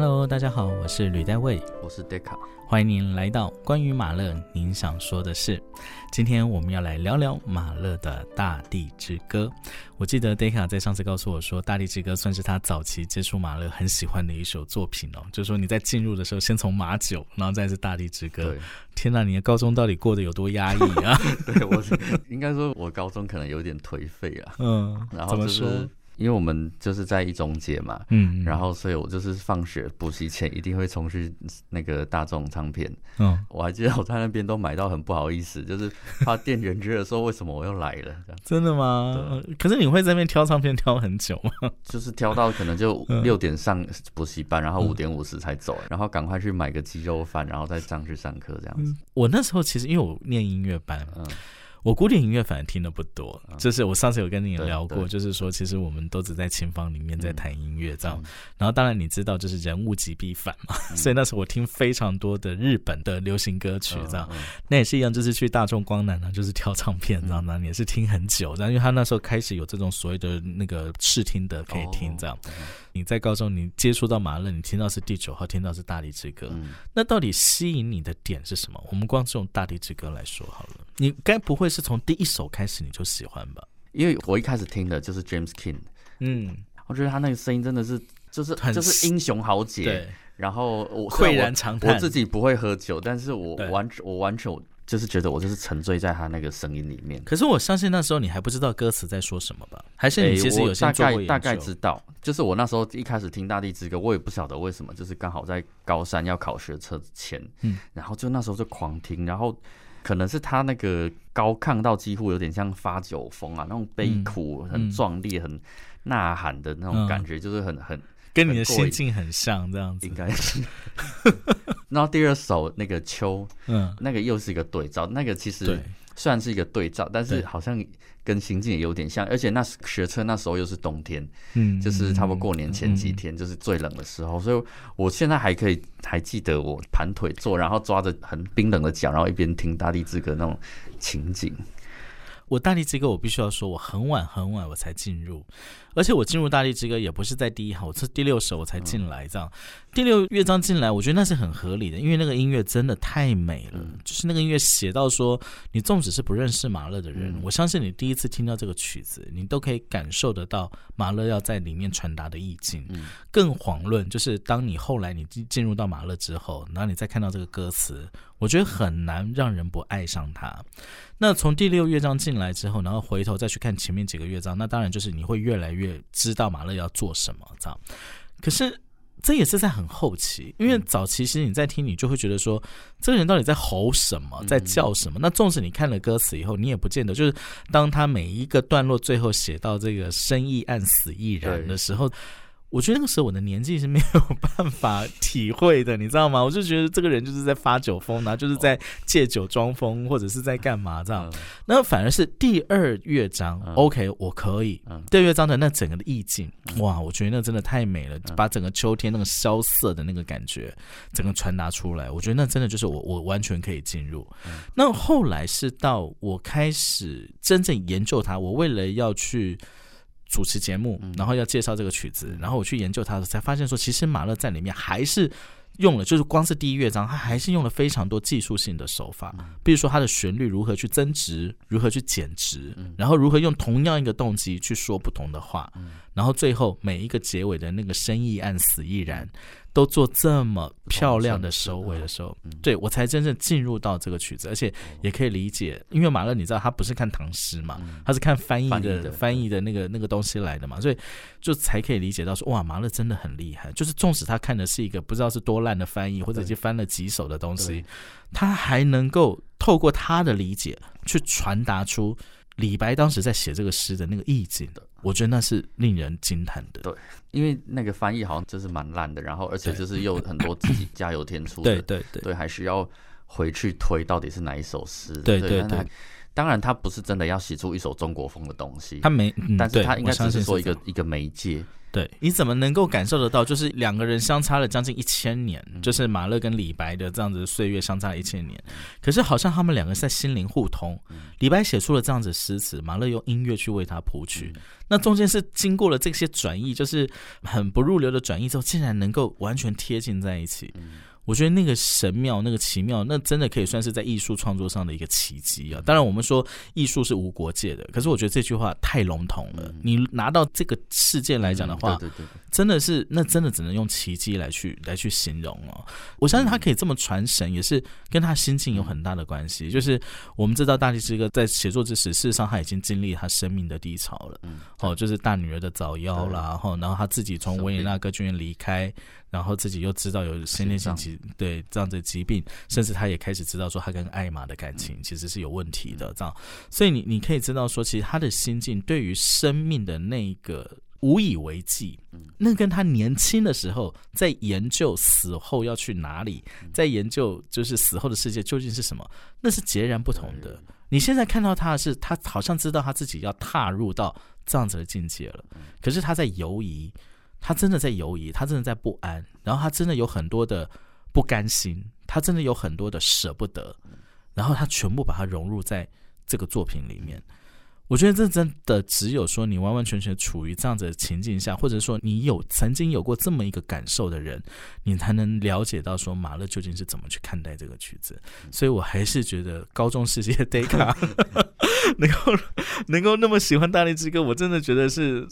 Hello，大家好，我是吕代卫，我是 Deca，欢迎您来到关于马勒您想说的事。今天我们要来聊聊马勒的《大地之歌》。我记得 Deca 在上次告诉我说，《大地之歌》算是他早期接触马勒很喜欢的一首作品哦。就是说你在进入的时候，先从马九，然后再是《大地之歌》。天哪，你的高中到底过得有多压抑啊？对我应该说，我高中可能有点颓废啊。嗯，然后就是说？因为我们就是在一中街嘛，嗯，然后所以我就是放学补习前一定会冲去那个大众唱片，嗯，我还记得我在那边都买到很不好意思，就是怕店员觉得说为什么我又来了，真的吗？可是你会在那边挑唱片挑很久吗？就是挑到可能就六点上补习班，然后五点五十才走，然后赶快去买个鸡肉饭，然后再上去上课这样子。我那时候其实因为我念音乐班，嗯。我古典音乐反而听的不多，就是我上次有跟你聊过，就是说其实我们都只在琴房里面在弹音乐这样。然后当然你知道，就是人物极必反嘛，所以那时候我听非常多的日本的流行歌曲这样。那也是一样，就是去大众光南呢，就是挑唱片这样，那也是听很久。然后因为他那时候开始有这种所谓的那个试听的可以听这样。你在高中你接触到马勒，你听到是第九号，听到是大地之歌，那到底吸引你的点是什么？我们光是用大地之歌来说好了，你该不会是从第一首开始你就喜欢吧？因为我一开始听的就是 James King，嗯，我觉得他那个声音真的是就是就是英雄豪杰，对然后我喟然长叹，我自己不会喝酒，但是我完我完全。就是觉得我就是沉醉在他那个声音里面。可是我相信那时候你还不知道歌词在说什么吧？还是你其实有大概大概知道？就是我那时候一开始听《大地之歌》，我也不晓得为什么，就是刚好在高三要考学车前，嗯，然后就那时候就狂听，然后可能是他那个高亢到几乎有点像发酒疯啊，那种悲苦、很壮丽、很呐喊的那种感觉，就是很很。跟你的心境很像，这样子应该是。然后第二首那个秋，嗯，那个又是一个对照。那个其实虽然是一个对照，但是好像跟心境也有点像。而且那学车那时候又是冬天，嗯，就是差不多过年前几天，就是最冷的时候。所以我现在还可以还记得我盘腿坐，然后抓着很冰冷的脚，然后一边听《大地之歌》那种情景。我大地之歌，我必须要说，我很晚很晚我才进入，而且我进入大地之歌也不是在第一行，我是第六首我才进来，这样第六乐章进来，我觉得那是很合理的，因为那个音乐真的太美了，就是那个音乐写到说，你纵使是不认识马勒的人，我相信你第一次听到这个曲子，你都可以感受得到马勒要在里面传达的意境。更遑论就是当你后来你进进入到马勒之后，然后你再看到这个歌词。我觉得很难让人不爱上他。那从第六乐章进来之后，然后回头再去看前面几个乐章，那当然就是你会越来越知道马勒要做什么，这样。可是这也是在很后期，因为早期其实你在听，你就会觉得说，这个人到底在吼什么，在叫什么？那纵使你看了歌词以后，你也不见得就是当他每一个段落最后写到这个生意暗死亦然的时候。我觉得那个时候我的年纪是没有办法体会的，你知道吗？我就觉得这个人就是在发酒疯，然后就是在借酒装疯，或者是在干嘛这样。那反而是第二乐章，OK，我可以。第二乐章的那整个的意境，哇，我觉得那真的太美了，把整个秋天那个萧瑟的那个感觉，整个传达出来。我觉得那真的就是我，我完全可以进入。那后来是到我开始真正研究它，我为了要去。主持节目，然后要介绍这个曲子，然后我去研究它，才发现说，其实马勒在里面还是用了，就是光是第一乐章，他还是用了非常多技术性的手法，比如说他的旋律如何去增值，如何去减值，然后如何用同样一个动机去说不同的话，然后最后每一个结尾的那个生意暗死亦然。都做这么漂亮的收尾的时候，对我才真正进入到这个曲子，而且也可以理解，因为马勒你知道他不是看唐诗嘛，他是看翻译的翻译的那个那个东西来的嘛，所以就才可以理解到说哇，马勒真的很厉害。就是纵使他看的是一个不知道是多烂的翻译，或者已经翻了几首的东西，他还能够透过他的理解去传达出李白当时在写这个诗的那个意境的。我觉得那是令人惊叹的。对，因为那个翻译好像就是蛮烂的，然后而且就是又很多自己 加油添醋的。对对对，对，还需要回去推到底是哪一首诗。对对对，当然他不是真的要写出一首中国风的东西，他没，但是他应该只是说一个一个媒介。对，你怎么能够感受得到？就是两个人相差了将近一千年，就是马勒跟李白的这样子岁月相差了一千年，可是好像他们两个在心灵互通。李白写出了这样子诗词，马勒用音乐去为他谱曲，那中间是经过了这些转译，就是很不入流的转译之后，竟然能够完全贴近在一起。我觉得那个神妙，那个奇妙，那真的可以算是在艺术创作上的一个奇迹啊！当然，我们说艺术是无国界的，可是我觉得这句话太笼统了。你拿到这个事件来讲的话，对对对，真的是那真的只能用奇迹来去来去形容哦。我相信他可以这么传神，也是跟他心境有很大的关系。就是我们知道大力之哥在写作之时，事实上他已经经历他生命的低潮了。嗯，哦，就是大女儿的早夭啦，然后然后他自己从维也纳歌剧院离开。然后自己又知道有先天性疾对这样的疾病，甚至他也开始知道说他跟艾玛的感情其实是有问题的，这样。所以你你可以知道说，其实他的心境对于生命的那个无以为继，那跟他年轻的时候在研究死后要去哪里，在研究就是死后的世界究竟是什么，那是截然不同的。你现在看到他的是，他好像知道他自己要踏入到这样子的境界了，可是他在犹疑。他真的在犹疑，他真的在不安，然后他真的有很多的不甘心，他真的有很多的舍不得，然后他全部把它融入在这个作品里面。我觉得这真的只有说你完完全全处于这样子的情境下，或者说你有曾经有过这么一个感受的人，你才能了解到说马勒究竟是怎么去看待这个曲子。所以我还是觉得高中时期的 d 卡能够能够那么喜欢大力之歌，我真的觉得是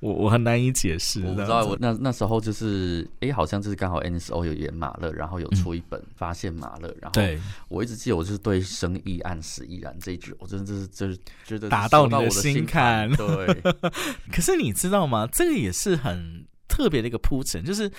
我我很难以解释。我不知道我那那时候就是哎，好像就是刚好 NSO 有演马勒，然后有出一本发现马勒，然后我一直记得我就是对生意暗死依然这一句，我真的就是就是觉得达到。你的心坎，对。可是你知道吗？这个也是很特别的一个铺陈，就是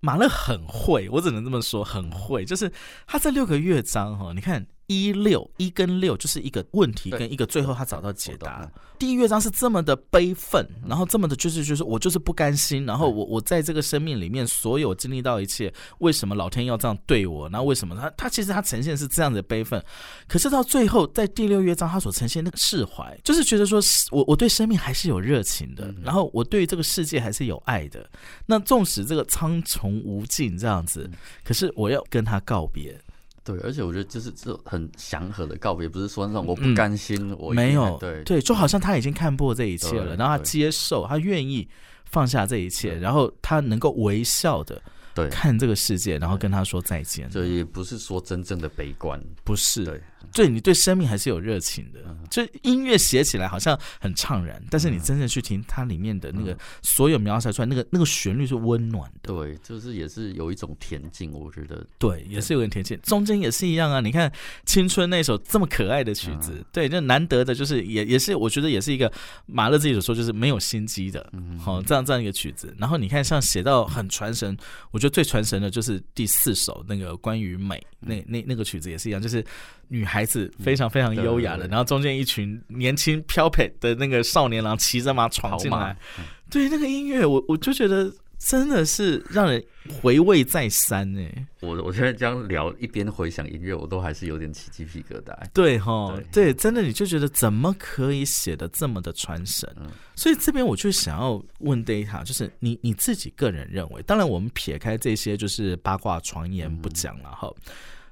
马勒很会，我只能这么说，很会。就是他这六个乐章哈，你看。一六一跟六就是一个问题跟一个最后他找到解答。第一乐章是这么的悲愤，然后这么的就是就是我就是不甘心，然后我我在这个生命里面所有经历到一切，为什么老天要这样对我？然后为什么他他其实他呈现是这样的悲愤，可是到最后在第六乐章他所呈现那个释怀，就是觉得说我我对生命还是有热情的，然后我对这个世界还是有爱的。那纵使这个苍穹无尽这样子，可是我要跟他告别。对，而且我觉得就是这很祥和的告别，不是说那种我不甘心，我没有对对，就好像他已经看破这一切了，然后他接受，他愿意放下这一切，然后他能够微笑的。对，看这个世界，然后跟他说再见。这也不是说真正的悲观，不是。对，对你对生命还是有热情的。就音乐写起来好像很怅然，但是你真正去听它里面的那个所有描写出来，那个那个旋律是温暖的。对，就是也是有一种恬静，我觉得。对，也是有点恬静。中间也是一样啊，你看青春那首这么可爱的曲子，对，就难得的就是也也是我觉得也是一个马勒自己所说就是没有心机的，好这样这样一个曲子。然后你看像写到很传神，我。觉得最传神的就是第四首那个关于美那那那个曲子也是一样，就是女孩子非常非常优雅的，然后中间一群年轻飘配的那个少年郎骑着马闯进来，对那个音乐，我我就觉得。真的是让人回味再三哎！我我现在这样聊，一边回想音乐，我都还是有点起鸡皮疙瘩。对哈，对，真的你就觉得怎么可以写的这么的传神？所以这边我就想要问 Data，就是你你自己个人认为，当然我们撇开这些就是八卦传言不讲了哈，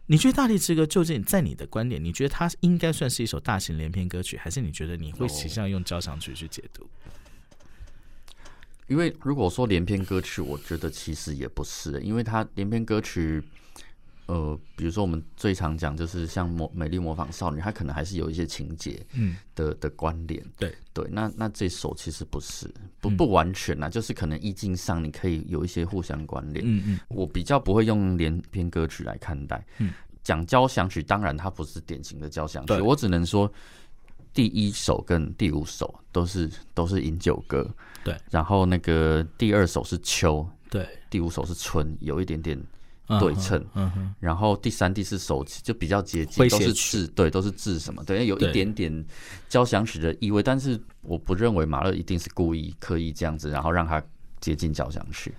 你觉得《大力之歌》究竟在你的观点，你觉得它应该算是一首大型连篇歌曲，还是你觉得你会倾向用交响曲去解读？因为如果说连篇歌曲，我觉得其实也不是，因为它连篇歌曲，呃，比如说我们最常讲就是像《魔美丽模仿少女》，它可能还是有一些情节，嗯的的关联，对对。那那这首其实不是，不不完全呐，就是可能意境上你可以有一些互相关联。嗯嗯，我比较不会用连篇歌曲来看待。嗯，讲交响曲，当然它不是典型的交响曲，我只能说第一首跟第五首都是都是饮酒歌。对，然后那个第二首是秋，对，第五首是春，有一点点对称，嗯哼，然后第三、第四首就比较接近，都是字，对，都是字什么，对，有一点点交响曲的意味，但是我不认为马勒一定是故意刻意这样子，然后让它接近交响曲。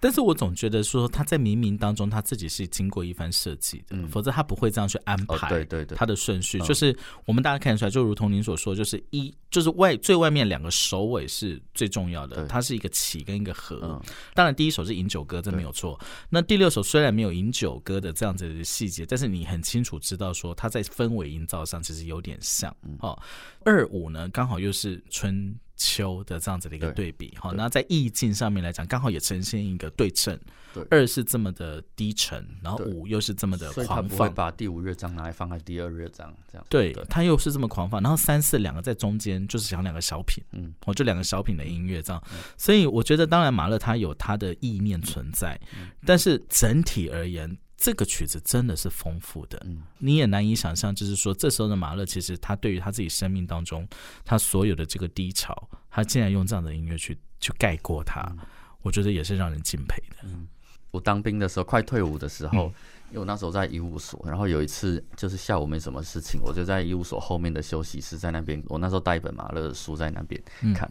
但是我总觉得说他在冥冥当中他自己是经过一番设计的，否则他不会这样去安排。对对对，他的顺序就是我们大家看得出来，就如同您所说，就是一就是外最外面两个首尾是最重要的，它是一个起跟一个合。当然第一首是饮酒歌，这没有错。那第六首虽然没有饮酒歌的这样子的细节，但是你很清楚知道说他在氛围营造上其实有点像。哦，二五呢刚好又是春。秋的这样子的一个对比，好，那在意境上面来讲，刚好也呈现一个对称。对，二是这么的低沉，然后五又是这么的狂放。把第五乐章拿来放在第二乐章，这样。对，它又是这么狂放，然后三四两个在中间，就是讲两个小品，嗯，哦，就两个小品的音乐这样。所以我觉得，当然马勒他有他的意念存在，但是整体而言。这个曲子真的是丰富的，嗯，你也难以想象，就是说，这时候的马勒其实他对于他自己生命当中他所有的这个低潮，他竟然用这样的音乐去去盖过它，我觉得也是让人敬佩的。嗯，我当兵的时候，快退伍的时候，因为我那时候在医务所，然后有一次就是下午没什么事情，我就在医务所后面的休息室，在那边，我那时候带一本马勒的书在那边看，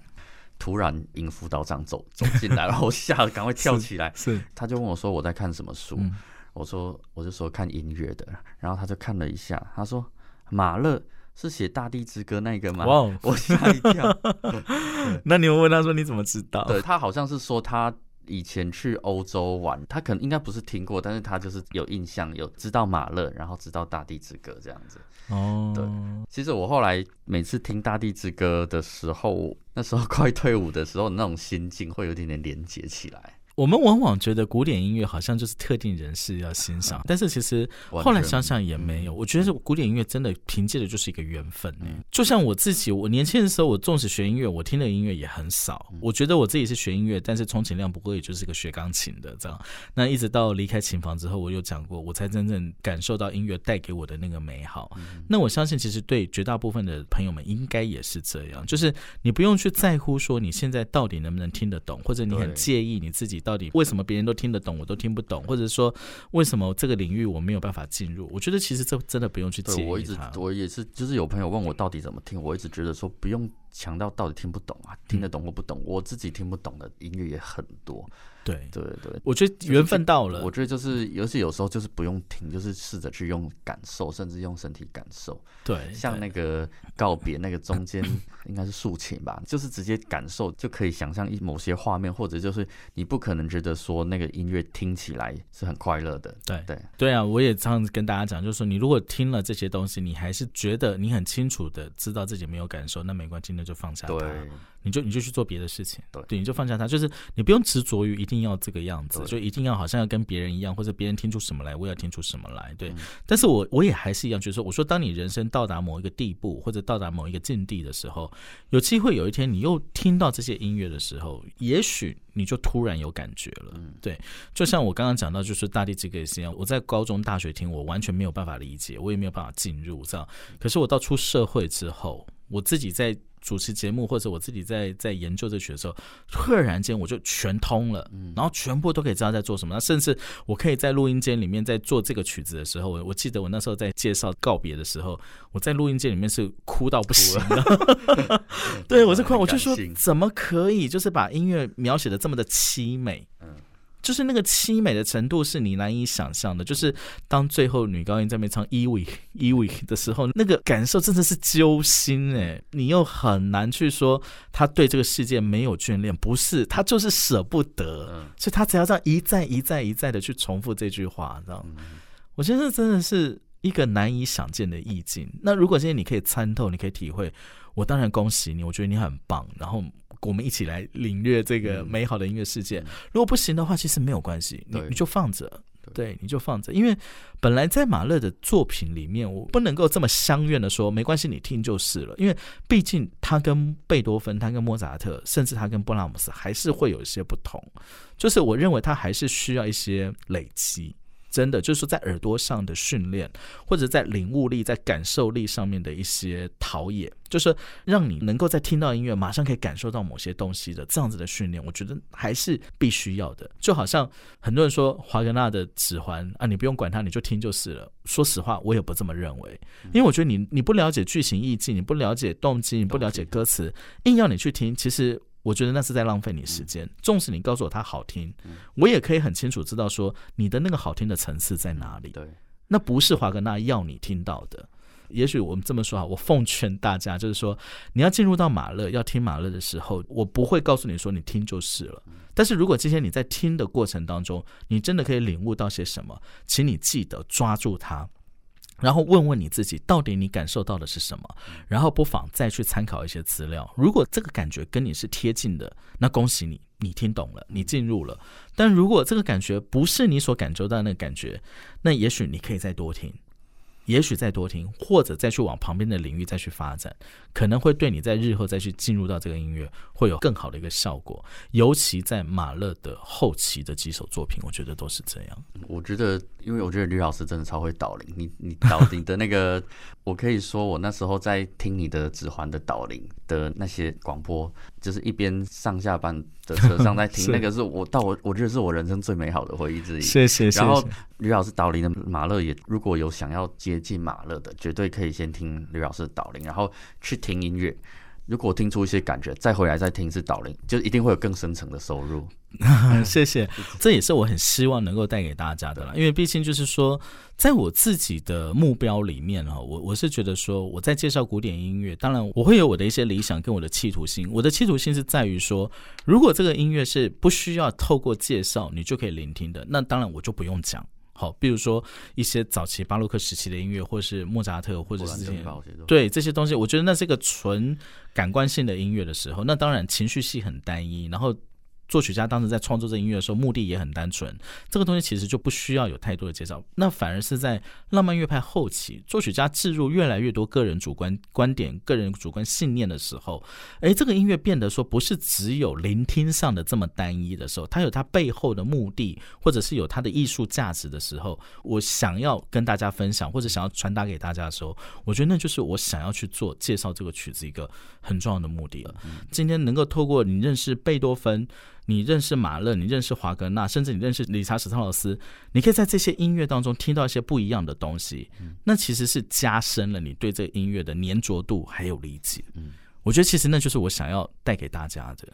突然营辅导长走走进来，然后我吓得赶快跳起来，是，他就问我说我在看什么书。我说，我就说看音乐的，然后他就看了一下，他说马勒是写《大地之歌》那个吗？哇，我吓一跳。那你们问他说你怎么知道？对他好像是说他以前去欧洲玩，他可能应该不是听过，但是他就是有印象，有知道马勒，然后知道《大地之歌》这样子。哦，对。其实我后来每次听《大地之歌》的时候，那时候快退伍的时候，那种心境会有点点连接起来。我们往往觉得古典音乐好像就是特定人士要欣赏，但是其实后来想想也没有。我觉得古典音乐真的凭借的就是一个缘分。就像我自己，我年轻的时候，我纵使学音乐，我听的音乐也很少。我觉得我自己是学音乐，但是充其量不过也就是个学钢琴的这样。那一直到离开琴房之后，我有讲过，我才真正感受到音乐带给我的那个美好。那我相信，其实对绝大部分的朋友们应该也是这样，就是你不用去在乎说你现在到底能不能听得懂，或者你很介意你自己。到底为什么别人都听得懂，我都听不懂？或者说，为什么这个领域我没有办法进入？我觉得其实这真的不用去介意我一直我也是，就是有朋友问我到底怎么听，我一直觉得说不用强到到底听不懂啊，听得懂或不懂，我自己听不懂的音乐也很多。对对对，我觉得缘分到了。我觉得就是，尤其有时候就是不用听，就是试着去用感受，甚至用身体感受。对，像那个告别那个中间应该是竖琴吧，就是直接感受就可以想象一某些画面，或者就是你不可能觉得说那个音乐听起来是很快乐的。对对对啊，我也这样跟大家讲，就是说你如果听了这些东西，你还是觉得你很清楚的知道自己没有感受，那没关系，那就放下它。对。你就你就去做别的事情，对，对，你就放下它，就是你不用执着于一定要这个样子，就一定要好像要跟别人一样，或者别人听出什么来，我也要听出什么来，对。但是我我也还是一样，就是说，我说当你人生到达某一个地步，或者到达某一个境地的时候，有机会有一天你又听到这些音乐的时候，也许你就突然有感觉了，对。就像我刚刚讲到，就是大地之歌也是一样，我在高中、大学听，我完全没有办法理解，我也没有办法进入这样。可是我到出社会之后，我自己在。主持节目或者我自己在在研究这曲的时候，突然间我就全通了，然后全部都可以知道在做什么。那甚至我可以在录音间里面在做这个曲子的时候，我我记得我那时候在介绍告别的时候，我在录音间里面是哭到不行的。对我是哭，我就说怎么可以就是把音乐描写的这么的凄美？嗯。就是那个凄美的程度是你难以想象的。就是当最后女高音在那边唱《E V E V》的时候，那个感受真的是揪心哎！你又很难去说他对这个世界没有眷恋，不是他就是舍不得，所以他只要这样一再一再一再的去重复这句话，知道吗？我觉得真的是一个难以想见的意境。那如果今天你可以参透，你可以体会，我当然恭喜你，我觉得你很棒。然后。我们一起来领略这个美好的音乐世界。如果不行的话，其实没有关系，你你就放着，对，你就放着。因为本来在马勒的作品里面，我不能够这么相怨的说，没关系，你听就是了。因为毕竟他跟贝多芬、他跟莫扎特，甚至他跟布拉姆斯，还是会有一些不同。就是我认为他还是需要一些累积。真的就是在耳朵上的训练，或者在领悟力、在感受力上面的一些陶冶，就是让你能够在听到音乐马上可以感受到某些东西的这样子的训练，我觉得还是必须要的。就好像很多人说华格纳的指环啊，你不用管它，你就听就是了。说实话，我也不这么认为，因为我觉得你你不了解剧情意境，你不了解动机，你不了解歌词，硬要你去听，其实。我觉得那是在浪费你时间。纵使你告诉我它好听，我也可以很清楚知道说你的那个好听的层次在哪里。对，那不是华格纳要你听到的。也许我们这么说啊，我奉劝大家，就是说你要进入到马勒要听马勒的时候，我不会告诉你说你听就是了。但是如果今天你在听的过程当中，你真的可以领悟到些什么，请你记得抓住它。然后问问你自己，到底你感受到的是什么？然后不妨再去参考一些资料。如果这个感觉跟你是贴近的，那恭喜你，你听懂了，你进入了。但如果这个感觉不是你所感受到的那个感觉，那也许你可以再多听。也许再多听，或者再去往旁边的领域再去发展，可能会对你在日后再去进入到这个音乐会有更好的一个效果。尤其在马勒的后期的几首作品，我觉得都是这样。我觉得，因为我觉得吕老师真的超会导聆，你你导聆的那个，我可以说我那时候在听你的指环的导聆的那些广播，就是一边上下班的车上在 听，那个是我到我我觉得是我人生最美好的回忆之一。谢谢。然后吕老师导聆的马勒也，如果有想要接。近马勒的，绝对可以先听吕老师的导聆，然后去听音乐。如果听出一些感觉，再回来再听一次导聆，就一定会有更深层的收入。谢谢，这也是我很希望能够带给大家的啦。因为毕竟就是说，在我自己的目标里面哈，我我是觉得说，我在介绍古典音乐，当然我会有我的一些理想跟我的企图心。我的企图心是在于说，如果这个音乐是不需要透过介绍你就可以聆听的，那当然我就不用讲。好，比如说一些早期巴洛克时期的音乐，或是莫扎特，或者是这些，对这些东西，我觉得那是一个纯感官性的音乐的时候，那当然情绪系很单一，然后。作曲家当时在创作这音乐的时候，目的也很单纯。这个东西其实就不需要有太多的介绍，那反而是在浪漫乐派后期，作曲家置入越来越多个人主观观点、个人主观信念的时候，哎，这个音乐变得说不是只有聆听上的这么单一的时候，它有它背后的目的，或者是有它的艺术价值的时候，我想要跟大家分享，或者想要传达给大家的时候，我觉得那就是我想要去做介绍这个曲子一个很重要的目的了。今天能够透过你认识贝多芬。你认识马勒，你认识华格纳，甚至你认识理查史特劳斯，你可以在这些音乐当中听到一些不一样的东西。那其实是加深了你对这个音乐的粘着度还有理解。嗯，我觉得其实那就是我想要带给大家的。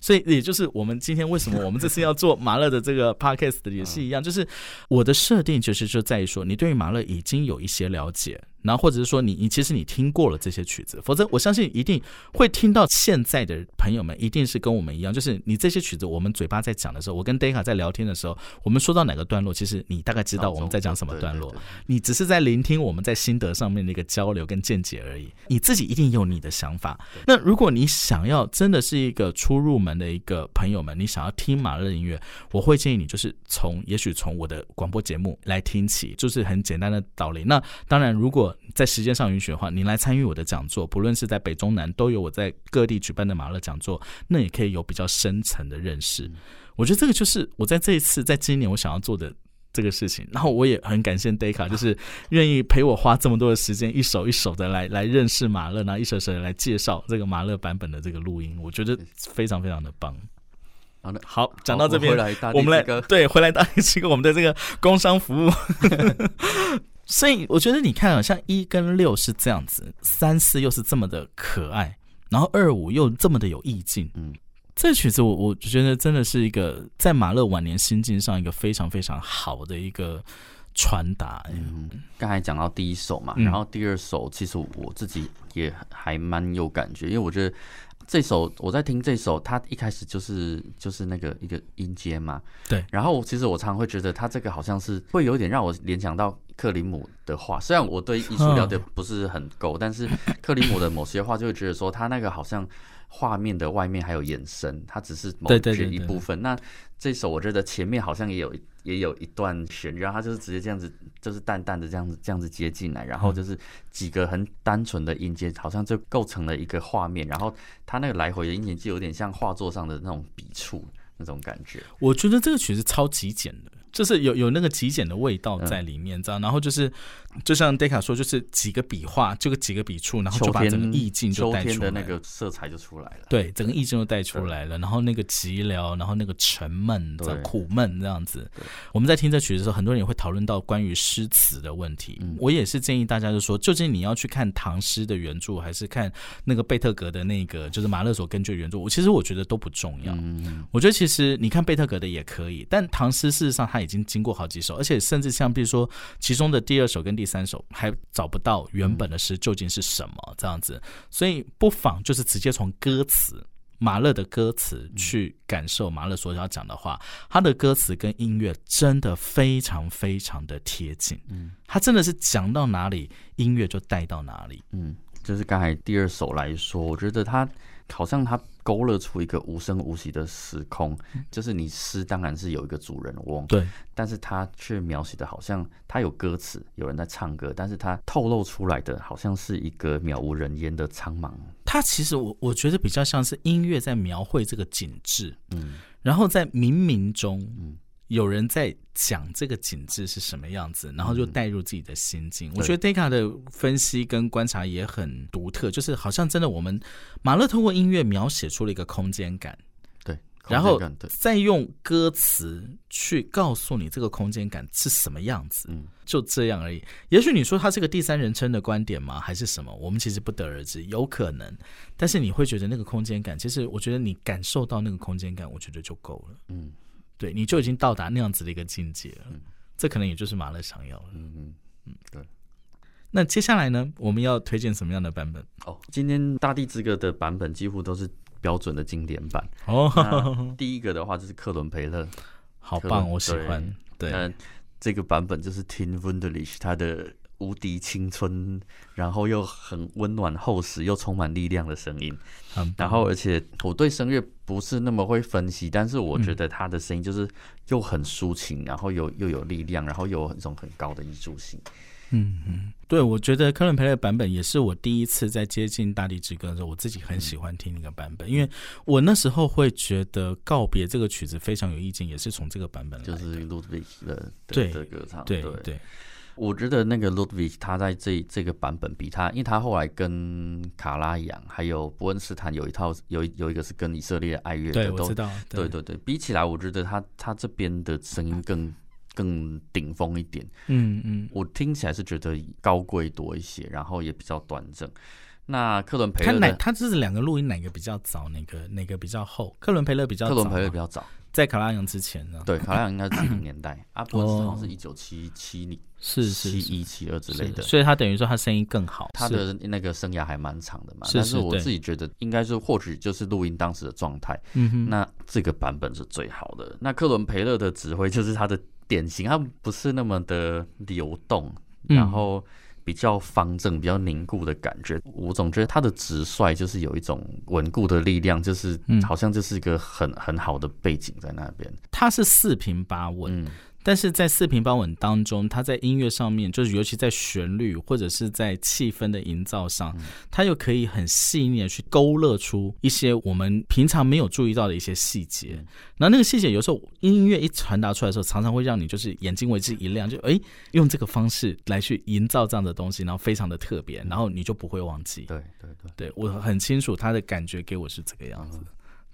所以也就是我们今天为什么我们这次要做马勒的这个 podcast 的也是一样，就是我的设定就是就在于说，你对于马勒已经有一些了解。然后或者是说你你其实你听过了这些曲子，否则我相信一定会听到现在的朋友们一定是跟我们一样，就是你这些曲子我们嘴巴在讲的时候，我跟 Deka 在聊天的时候，我们说到哪个段落，其实你大概知道我们在讲什么段落，你只是在聆听我们在心得上面的一个交流跟见解而已。你自己一定有你的想法。那如果你想要真的是一个初入门的一个朋友们，你想要听马勒音乐，我会建议你就是从也许从我的广播节目来听起，就是很简单的道理。那当然如果在时间上允许的话，您来参与我的讲座，不论是在北中南，都有我在各地举办的马勒讲座，那也可以有比较深层的认识。我觉得这个就是我在这一次，在今年我想要做的这个事情。然后我也很感谢 Deka，就是愿意陪我花这么多的时间，一首一首的来来认识马勒，然后一首首的来介绍这个马勒版本的这个录音，我觉得非常非常的棒。好的，好，讲到这边，我们来对回来大理这个我们的这个工商服务。所以我觉得你看啊，像一跟六是这样子，三四又是这么的可爱，然后二五又这么的有意境。嗯，这曲子我我觉得真的是一个在马勒晚年心境上一个非常非常好的一个传达。嗯，刚才讲到第一首嘛，然后第二首其实我自己也还蛮有感觉，因为我觉得。这首我在听这首，它一开始就是就是那个一个音阶嘛，对。然后其实我常常会觉得，它这个好像是会有点让我联想到克里姆的话。虽然我对艺术了解不是很够，但是 克里姆的某些话就会觉得说，他那个好像画面的外面还有延伸，它只是某一部分。那这首我觉得前面好像也有。也有一段旋律，然后它就是直接这样子，就是淡淡的这样子，这样子接进来，然后就是几个很单纯的音阶，好像就构成了一个画面。然后他那个来回的音阶就有点像画作上的那种笔触那种感觉。我觉得这个曲子超极简的，就是有有那个极简的味道在里面，这样，然后就是就像 Deca 说，就是几个笔画，这个几个笔触，然后就把整个意境就带出来，的那个色彩就出来了。对，整个意境就带出来了，然后那个寂寥，然后那个沉闷、苦闷这样子。我们在听这曲的时候，很多人也会讨论到关于诗词的问题。我也是建议大家就说，究竟你要去看唐诗的原著，还是看那个贝特格的那个就是马勒所根据原著？我其实我觉得都不重要。我觉得其实你看贝特格的也可以，但唐诗事实上它已经经过好几首，而且甚至像比如说其中的第二首跟第三首还找不到原本的诗究竟是什么这样子，所以不妨就是直接从歌词马勒的歌词去感受马勒所要讲的话，他的歌词跟音乐真的非常非常的贴近，嗯，他真的是讲到哪里音乐就带到哪里，嗯，就是刚才第二首来说，我觉得他好像他。勾勒出一个无声无息的时空，就是你诗当然是有一个主人翁，对，但是他却描写的好像他有歌词，有人在唱歌，但是他透露出来的好像是一个渺无人烟的苍茫。他其实我我觉得比较像是音乐在描绘这个景致，嗯，然后在冥冥中，嗯。有人在讲这个景致是什么样子，然后就带入自己的心境。我觉得 Deka 的分析跟观察也很独特，就是好像真的我们马勒通过音乐描写出了一个空间感，对，然后再用歌词去告诉你这个空间感是什么样子，嗯，就这样而已。也许你说他是个第三人称的观点吗？还是什么？我们其实不得而知，有可能。但是你会觉得那个空间感，其实我觉得你感受到那个空间感，我觉得就够了，嗯。对，你就已经到达那样子的一个境界了，这可能也就是马勒想要的。嗯嗯嗯，对。那接下来呢，我们要推荐什么样的版本？哦，今天《大地之歌》的版本几乎都是标准的经典版。哦，第一个的话就是克伦培勒，好棒，我喜欢。对，那这个版本就是 Tin Wunderlich，他的。无敌青春，然后又很温暖厚实又充满力量的声音，然后而且我对声乐不是那么会分析，但是我觉得他的声音就是又很抒情，然后又又有力量，然后又有一种很高的艺术性。嗯嗯，对，我觉得科伦培的版本也是我第一次在接近《大地之歌》的时候，我自己很喜欢听那个版本，因为我那时候会觉得告别这个曲子非常有意境，也是从这个版本来，就是路易的对的歌唱，对。对。我觉得那个 Ludwig 他在这这个版本比他，因为他后来跟卡拉扬还有伯恩斯坦有一套有有一个是跟以色列爱乐的，都对对对，比起来我觉得他他这边的声音更更顶峰一点，嗯嗯，我听起来是觉得高贵多一些，然后也比较端正。那克伦培勒，他哪他这是两个录音哪个比较早，哪个哪个比较后？克伦培勒比较，克伦培勒比较早。在卡拉扬之前呢？对，卡拉扬应该是七零年代，阿波斯好像是一九七七年，是七一七二之类的，所以他等于说他声音更好，他的那个生涯还蛮长的嘛。但是我自己觉得应该是或许就是录音当时的状态，嗯哼，那这个版本是最好的。那克伦培勒的指挥就是他的典型，他不是那么的流动，然后。比较方正、比较凝固的感觉，我总觉得他的直率就是有一种稳固的力量，就是好像就是一个很很好的背景在那边。他是四平八稳。但是在四平八稳当中，他在音乐上面，就是尤其在旋律或者是在气氛的营造上，他又可以很细腻的去勾勒出一些我们平常没有注意到的一些细节。然后那个细节有时候音乐一传达出来的时候，常常会让你就是眼睛为之一亮，就哎用这个方式来去营造这样的东西，然后非常的特别，然后你就不会忘记。对对对，对我很清楚他的感觉给我是这个样子。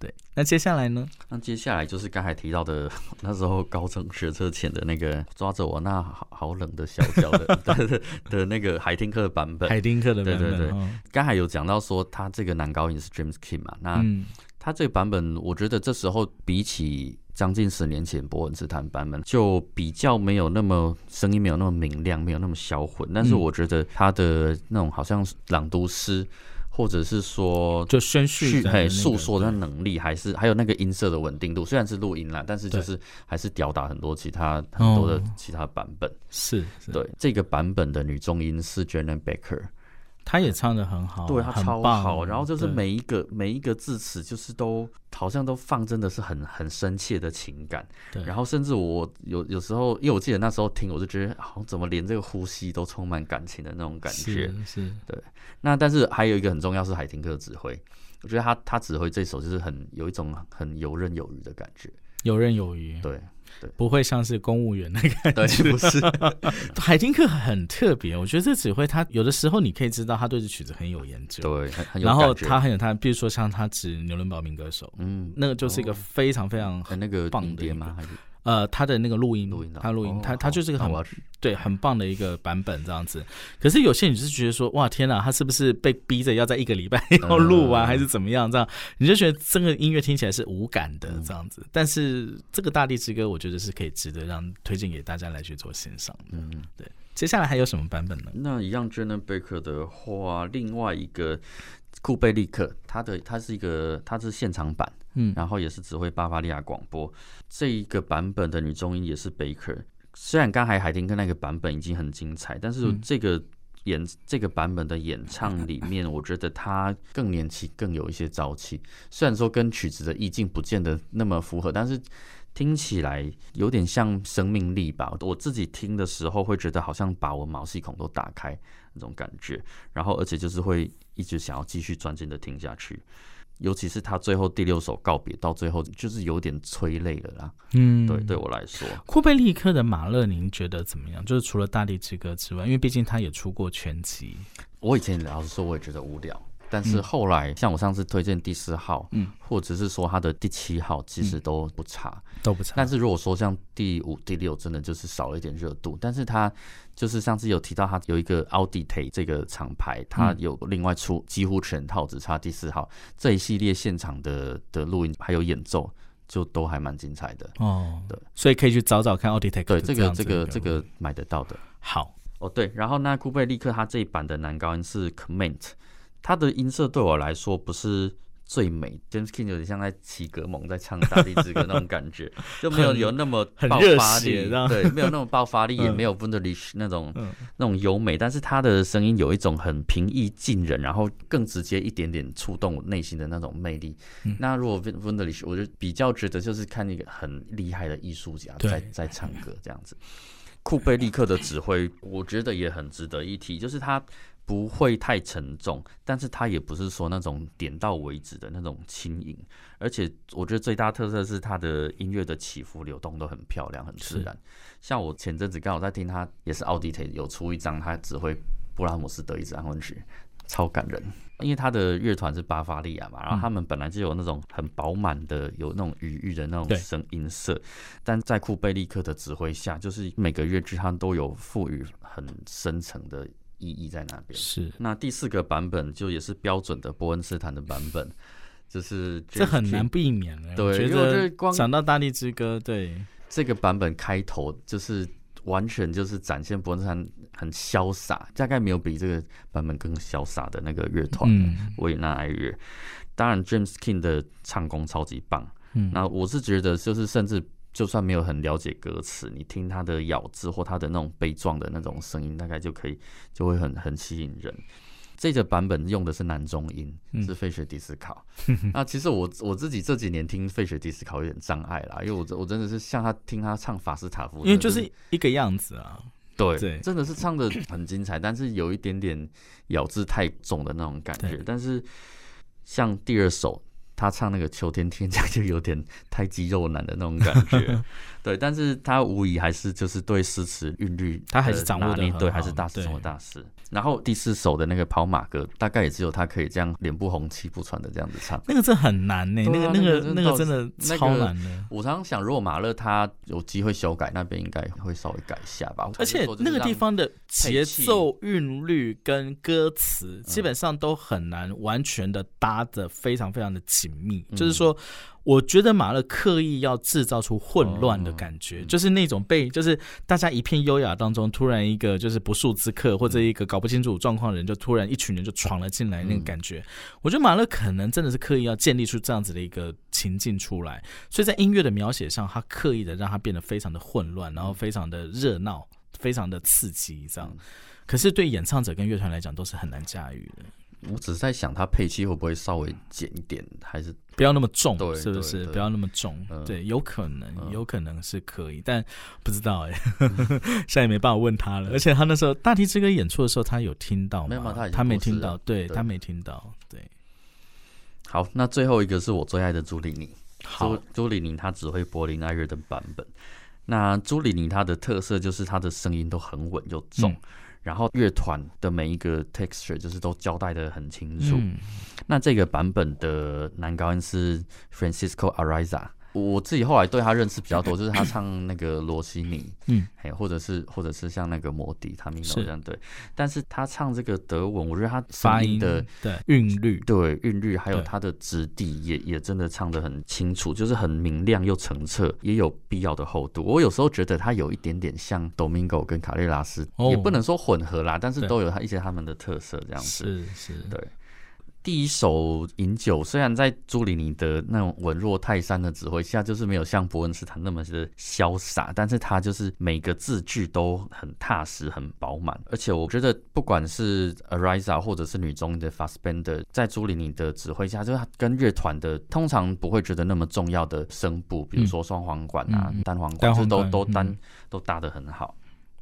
对，那接下来呢？那接下来就是刚才提到的，那时候高中学车前的那个抓着我那好好冷的小脚的 的的那个海听课的版本。海听课的版本。对对对，刚才有讲到说他这个男高音是 James King 嘛？那他这个版本，我觉得这时候比起将近十年前伯恩斯坦版本，就比较没有那么声音没有那么明亮，没有那么销魂。但是我觉得他的那种好像朗读诗。或者是说，就宣叙、嘿诉说的能力，还是还有那个音色的稳定度，虽然是录音啦，但是就是还是吊打很多其他很多的其他版本。是对这个版本的女中音是 Janet Becker。他也唱的很好，对他超好，然后就是每一个每一个字词，就是都好像都放真的是很很深切的情感，对，然后甚至我有有时候，因为我记得那时候听，我就觉得好像怎么连这个呼吸都充满感情的那种感觉，是，对。那但是还有一个很重要是海廷克指挥，我觉得他他指挥这首就是很有一种很游刃有余的感觉。游刃有余。对。对，不会像是公务员那个感觉。不是，海丁克很特别。我觉得这指挥他有的时候你可以知道他对这曲子很有研究。对，然后他很有他，比如说像他指牛伦堡民歌手，嗯，那个就是一个非常非常很那个棒的吗？呃，他的那个录音，录音，他录音，他他就是个很对很棒的一个版本这样子。可是有些人就是觉得说，哇，天哪，他是不是被逼着要在一个礼拜要录完，还是怎么样？这样你就觉得这个音乐听起来是无感的这样子。但是这个大地之歌，我觉得是可以值得让推荐给大家来去做欣赏的。嗯，对。接下来还有什么版本呢？那一样 j e n n Baker 的话，另外一个库贝利克，他的他是一个，他是现场版。嗯，然后也是指挥巴伐利亚广播这一个版本的女中音也是 Baker。虽然刚才海丁跟那个版本已经很精彩，但是这个演这个版本的演唱里面，我觉得她更年轻，更有一些朝气。虽然说跟曲子的意境不见得那么符合，但是听起来有点像生命力吧。我自己听的时候会觉得好像把我毛细孔都打开那种感觉，然后而且就是会一直想要继续专心的听下去。尤其是他最后第六首告别，到最后就是有点催泪了啦。嗯，对，对我来说，库贝利克的马勒，您觉得怎么样？就是除了《大地之歌》之外，因为毕竟他也出过全集。我以前老实说，我也觉得无聊。但是后来，像我上次推荐第四号，嗯，或者是说他的第七号，其实都不差，都不差。但是如果说像第五、第六，真的就是少了一点热度。但是他就是上次有提到，他有一个奥迪 y 这个厂牌，它有另外出几乎全套，只差第四号这一系列现场的的录音还有演奏，就都还蛮精彩的哦。对，所以可以去找找看奥迪 y 对，这个这个这个买得到的。好哦，对，然后那库贝利克他这一版的男高音是 Comment。他的音色对我来说不是最美，James King 有点像在起格蒙在唱大地之歌那种感觉，就没有有那么爆发力，对，没有那种爆发力，也没有 v u n d e r l i c h 那种那种优美，但是他的声音有一种很平易近人，然后更直接一点点触动我内心的那种魅力。那如果 v u n d e r l i c h 我就比较觉得就是看一个很厉害的艺术家在在唱歌这样子。库贝利克的指挥，我觉得也很值得一提，就是他。不会太沉重，但是它也不是说那种点到为止的那种轻盈，而且我觉得最大特色是它的音乐的起伏流动都很漂亮、很自然。像我前阵子刚好在听他，也是奥迪特有出一张他指挥布拉姆斯德意志安魂曲，超感人。因为他的乐团是巴伐利亚嘛，然后他们本来就有那种很饱满的、有那种愉悦的那种声音色，但在库贝利克的指挥下，就是每个乐句他都有赋予很深层的。意义在哪边？是那第四个版本就也是标准的伯恩斯坦的版本，就是 这很难避免了。对，因为光讲到大地之歌，对这个版本开头就是完全就是展现伯恩斯坦很潇洒，大概没有比这个版本更潇洒的那个乐团维也纳爱乐。当然，James King 的唱功超级棒。嗯，那我是觉得就是甚至。就算没有很了解歌词，你听他的咬字或他的那种悲壮的那种声音，大概就可以就会很很吸引人。这个版本用的是男中音，是费雪迪斯考。那其实我我自己这几年听费雪迪斯考有点障碍啦，因为我我真的是像他听他唱法斯塔夫，因为就是一个样子啊。对，真的是唱的很精彩，但是有一点点咬字太重的那种感觉。但是像第二首。他唱那个秋天天降就有点太肌肉男的那种感觉，对，但是他无疑还是就是对诗词韵律，他还是掌握的对，还是大师中的大师。然后第四首的那个跑马歌，大概也只有他可以这样脸不红气不喘的这样子唱。那个真很难呢，那个那个那个真的超难的。我常常想，如果马勒他有机会修改，那边应该会稍微改一下吧。而且那个地方的节奏、韵律跟歌词，基本上都很难完全的搭的非常非常的紧密。就是说。我觉得马勒刻意要制造出混乱的感觉，就是那种被就是大家一片优雅当中，突然一个就是不速之客或者一个搞不清楚状况的人，就突然一群人就闯了进来那个感觉。我觉得马勒可能真的是刻意要建立出这样子的一个情境出来，所以在音乐的描写上，他刻意的让它变得非常的混乱，然后非常的热闹，非常的刺激，这样。可是对演唱者跟乐团来讲，都是很难驾驭的。我只是在想，他配器会不会稍微减一点，还是不要那么重？是不是不要那么重？对，有可能，有可能是可以，但不知道哎，现在也没办法问他了。而且他那时候大提之歌演出的时候，他有听到吗？他没听到，对他没听到。对，好，那最后一个是我最爱的朱莉尼。朱朱里尼他指挥柏林爱乐的版本。那朱里尼他的特色就是她的声音都很稳又重，然后乐团的每一个 texture 就是都交代的很清楚。那这个版本的男高音是 Francisco Ariza。我自己后来对他认识比较多，就是他唱那个罗西尼，嗯，哎，或者是或者是像那个摩迪，他们这样对。但是他唱这个德文，我觉得他发音的对韵律，对韵律，还有他的质地也也真的唱的很清楚，就是很明亮又澄澈，也有必要的厚度。我有时候觉得他有一点点像 Domingo 跟卡列拉斯，也不能说混合啦，但是都有他一些他们的特色这样子。是是，对。第一首《饮酒》虽然在朱里尼的那种稳若泰山的指挥下，就是没有像伯恩斯坦那么的潇洒，但是他就是每个字句都很踏实、很饱满。而且我觉得，不管是 Ariza 或者是女中的 Fastbender，在朱里尼的指挥下，就是跟乐团的通常不会觉得那么重要的声部，比如说双簧管啊、单簧管，这都都单都搭的很好。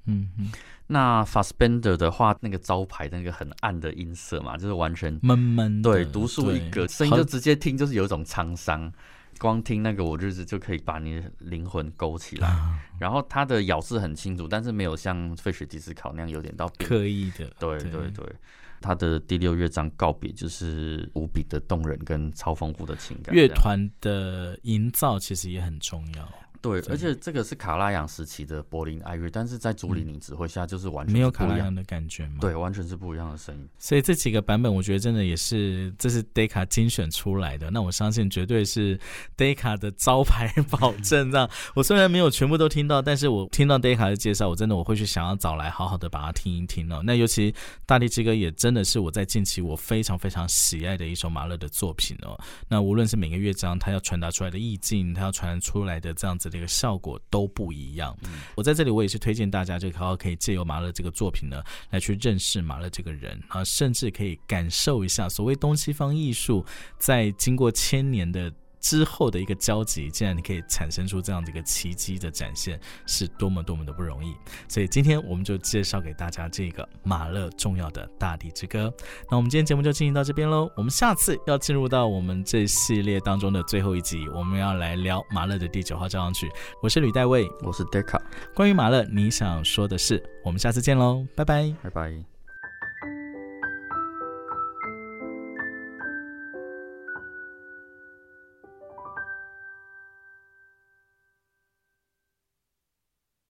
嗯嗯。那 Fastbender 的话，那个招牌那个很暗的音色嘛，就是完全闷闷，对，独树一格，声音就直接听就是有一种沧桑，光听那个我日子就可以把你的灵魂勾起来。然后他的咬字很清楚，但是没有像费雪迪斯考那样有点到刻意的。对对对，他的第六乐章告别就是无比的动人跟超丰富的情感。乐团的营造其实也很重要。对，而且这个是卡拉扬时期的柏林爱乐，但是在朱里尼指挥下，就是完全没有卡拉扬的感觉嘛。对，完全是不一样的声音。所以这几个版本，我觉得真的也是，这是 Decca 精选出来的。那我相信绝对是 Decca 的招牌保证。这样，我虽然没有全部都听到，但是我听到 Decca 的介绍，我真的我会去想要找来好好的把它听一听哦。那尤其《大地之歌》也真的是我在近期我非常非常喜爱的一首马勒的作品哦。那无论是每个乐章，它要传达出来的意境，它要传出来的这样子。这个效果都不一样。我在这里，我也是推荐大家，就好好可以借由马勒这个作品呢，来去认识马勒这个人啊，甚至可以感受一下所谓东西方艺术在经过千年的。之后的一个交集，竟然你可以产生出这样的一个奇迹的展现，是多么多么的不容易。所以今天我们就介绍给大家这个马勒重要的大地之歌。那我们今天节目就进行到这边喽。我们下次要进入到我们这系列当中的最后一集，我们要来聊马勒的第九号交响曲。我是吕代卫，我是 Decca。关于马勒，你想说的是？我们下次见喽，拜拜，拜拜。